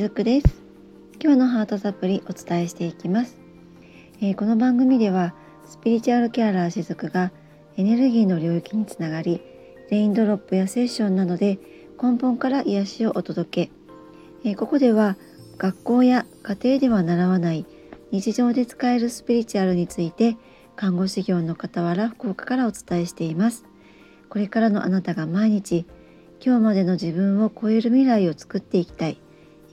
しずくです。今日のハートサプリお伝えしていきます、えー、この番組ではスピリチュアルキャラーしずくがエネルギーの領域につながりレインドロップやセッションなどで根本から癒しをお届け、えー、ここでは学校や家庭では習わない日常で使えるスピリチュアルについて看護師業の傍ら福岡からお伝えしています。これからのあなたが毎日今日までの自分を超える未来を作っていきたい。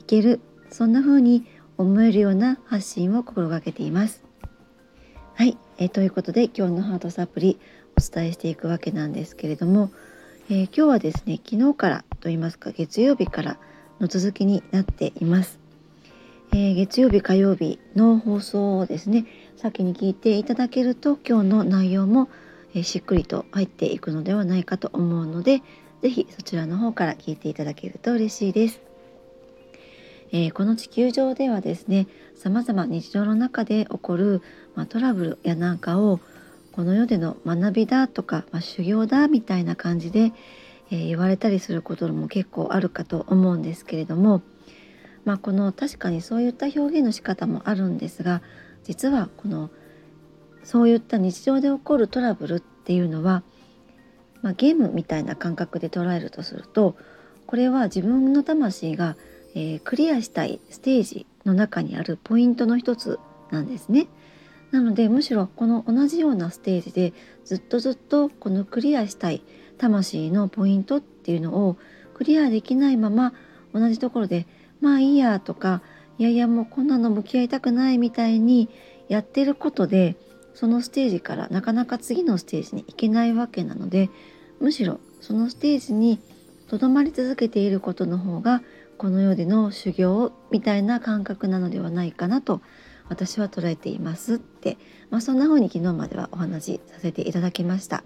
けるそんな風に思えるような発信を心がけていますはい、えー、ということで今日のハートサプリお伝えしていくわけなんですけれども、えー、今日はですね昨日からと言いますか月曜日からの続きになっています、えー、月曜日火曜日の放送をですね先に聞いていただけると今日の内容も、えしっくりと入っていくのではないかと思うので是非そちらの方から聞いていただけると嬉しいです。えー、この地球上ではですね様々日常の中で起こる、まあ、トラブルやなんかをこの世での学びだとか、まあ、修行だみたいな感じで、えー、言われたりすることも結構あるかと思うんですけれども、まあ、この確かにそういった表現の仕方もあるんですが実はこのそういった日常で起こるトラブルっていうのはまあ、ゲームみたいな感覚で捉えるとするとこれは自分の魂が、えー、クリアしたいステージの中にあるポイントの一つなんですね。なのでむしろこの同じようなステージでずっとずっとこのクリアしたい魂のポイントっていうのをクリアできないまま同じところでまあいいやとかいやいやもうこんなの向き合いたくないみたいにやってることでそのステージからなかなか次のステージに行けないわけなのでむしろそのステージにとどまり続けていることの方がこの世での修行みたいな感覚なのではないかなと私は捉えていますって、まあ、そんな風に昨日まではお話しさせていただきました。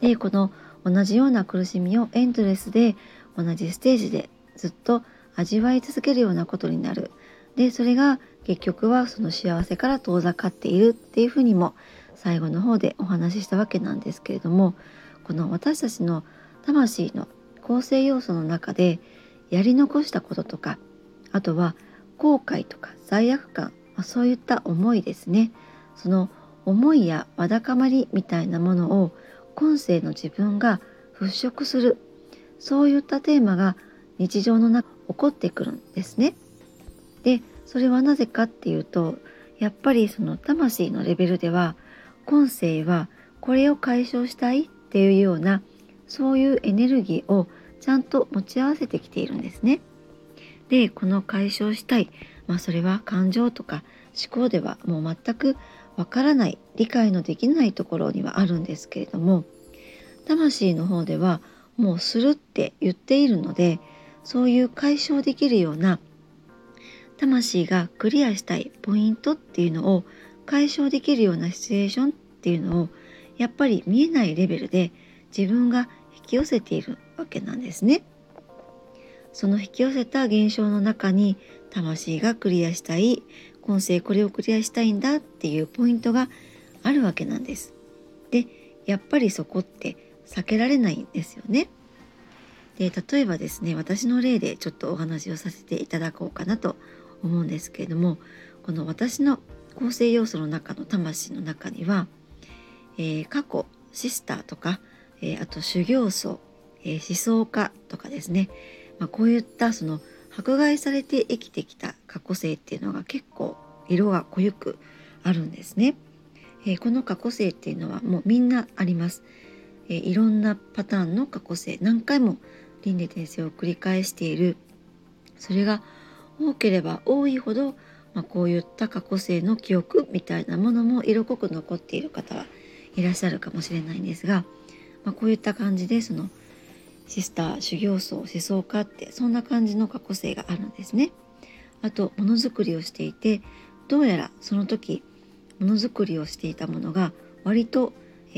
でこの同じような苦しみをエンドレスで同じステージでずっと味わい続けるようなことになるでそれが結局はその幸せから遠ざかっているっていうふうにも最後の方でお話ししたわけなんですけれどもこの私たちの魂の構成要素の中でやり残したこととかあとは後悔とか罪悪感、まあ、そういった思いですねその思いやわだかまりみたいなものを今世の自分が払拭するそういったテーマが日常の中起こってくるんですね。でそれはなぜかっていうとやっぱりその魂のレベルでは今世はこれを解消したいっていうようなそういうエネルギーをちゃんと持ち合わせてきているんですね。でこの解消したい、まあ、それは感情とか思考ではもう全くわからない理解のできないところにはあるんですけれども魂の方ではもうするって言っているのでそういう解消できるような魂がクリアしたいポイントっていうのを解消できるようなシチュエーションっていうのをやっぱり見えないレベルで自分が引き寄せているわけなんですね。その引き寄せた現象の中に魂がクリアしたい今世これをクリアしたいんだっていうポイントがあるわけなんです。でやっぱりそこって避けられないんですよね。で例えばですね私の例でちょっとお話をさせていただこうかなと思うんですけれどもこの私の構成要素の中の魂の中には、えー、過去シスターとか、えー、あと修行僧、えー、思想家とかですね、まあ、こういったその迫害されて生きてきた過去性っていうのが結構色が濃ゆくあるんですね。えこの過去性っていうのはもうみんなあります。えいろんなパターンの過去性何回も輪廻転生を繰り返しているそれが多ければ多いほど、まあ、こういった過去性の記憶みたいなものも色濃く残っている方はいらっしゃるかもしれないんですが、まあ、こういった感じでそのシスター修行僧思想家ってそんな感じの過去性があるんですね。あとものづくりをしていてどうやらその時ものづくりをしていたものが割と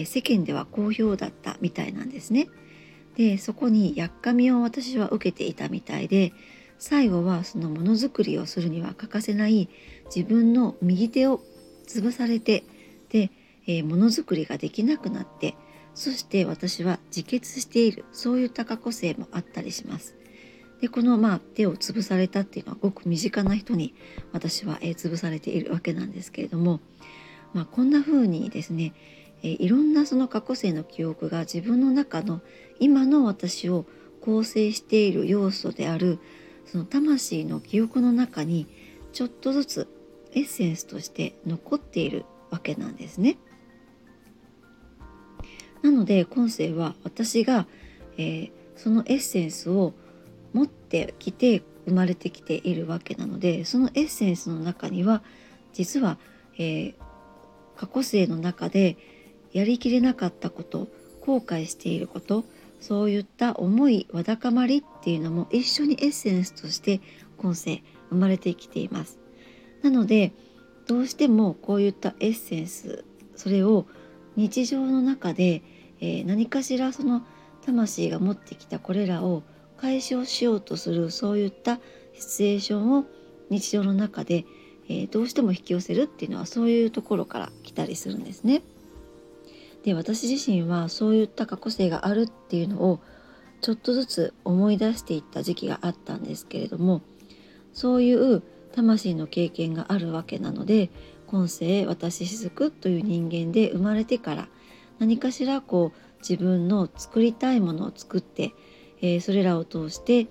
世間では好評だったみたいなんですね。でそこにやっかみを私は受けていたみたいで最後はそのものづくりをするには欠かせない自分の右手を潰されてで、え、ものづくりができなくなってそして私は自決しているそういった過去性もあったりします。でこのまあ手を潰されたっていうのはごく身近な人に私は、えー、潰されているわけなんですけれども、まあ、こんな風にですね、えー、いろんなその過去性の記憶が自分の中の今の私を構成している要素であるその魂の記憶の中にちょっとずつエッセンスとして残っているわけなんですね。なので今世は私が、えー、そのエッセンスを持ってきて生まれてきているわけなのでそのエッセンスの中には実は、えー、過去世の中でやりきれなかったこと後悔していることそういった思いわだかまりっていうのも一緒にエッセンスとして今世生まれてきています。なのでどうしてもこういったエッセンスそれを日常の中で、えー、何かしらその魂が持ってきたこれらを解消しようとするそういったシチュエーションを日常の中で、えー、どうしても引き寄せるっていうのはそういうところから来たりするんですね。で私自身はそういった過去性があるっていうのをちょっとずつ思い出していった時期があったんですけれどもそういう魂の経験があるわけなので今世私雫という人間で生まれてから何かしらこう自分の作りたいものを作って、えー、それらを通して、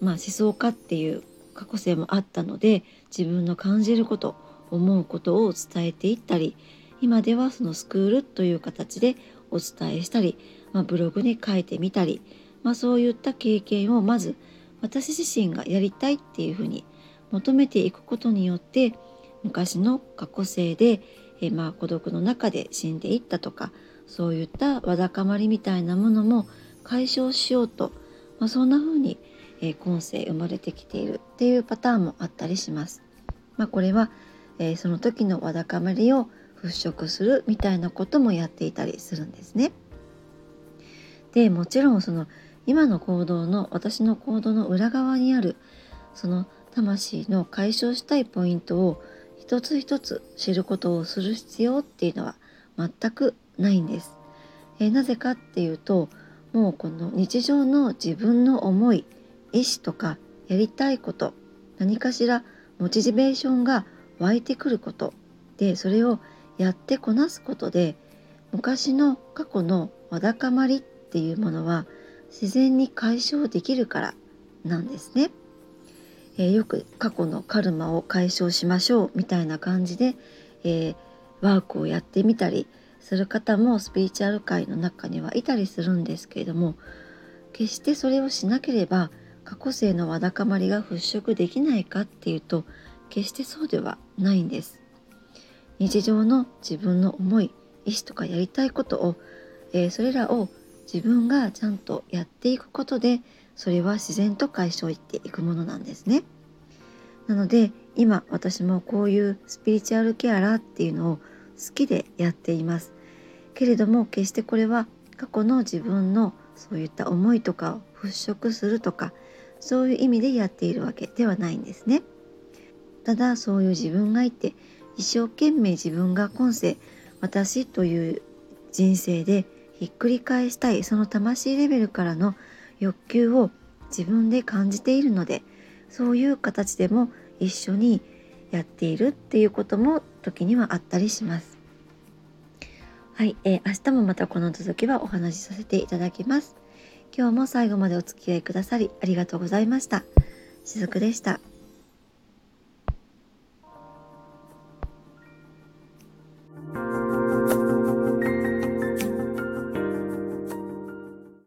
まあ、思想家っていう過去性もあったので自分の感じること思うことを伝えていったり今ではそのスクールという形でお伝えしたり、まあ、ブログに書いてみたり、まあ、そういった経験をまず私自身がやりたいっていうふうに求めていくことによって昔の過去性で、えまあ、孤独の中で死んでいったとかそういったわだかまりみたいなものも解消しようと、まあ、そんな風に、えー、今世生まれてきているっていうパターンもあったりします。まあ、これは、えー、その時のわだかまりを払拭するみたいなこともやっていたりするんですね。でもちろんその今の行動の私の行動の裏側にあるその魂の解消したいポイントを一つ一つ知ることをする必要っていうのは全くないんです。えー、なぜかっていうともうこの日常の自分の思い意思とかやりたいこと何かしらモチベーションが湧いてくることでそれをやってこなすことで昔の過去のわだかまりっていうものは自然に解消できるからなんですね。えー、よく過去のカルマを解消しましょうみたいな感じで、えー、ワークをやってみたりする方もスピリチュアル界の中にはいたりするんですけれども決してそれをしなければ過去性のわだかまりが払拭できないかっていうと決してそうではないんです。日常の自分の思い意思とかやりたいことを、えー、それらを自分がちゃんとやっていくことでそれは自然と解消していくものなんですね。なので今私もこういうスピリチュアルケアラーっていうのを好きでやっています。けれども決してこれは過去の自分のそういった思いとかを払拭するとかそういう意味でやっているわけではないんですね。ただそういう自分がいて一生懸命自分が今世私という人生でひっくり返したいその魂レベルからの欲求を自分で感じているのでそういう形でも一緒にやっているっていうことも時にはあったりします。はい、えー、明日もまたこの続きはお話しさせていただきます。今日も最後までお付き合いくださりありがとうございました。しずくでした。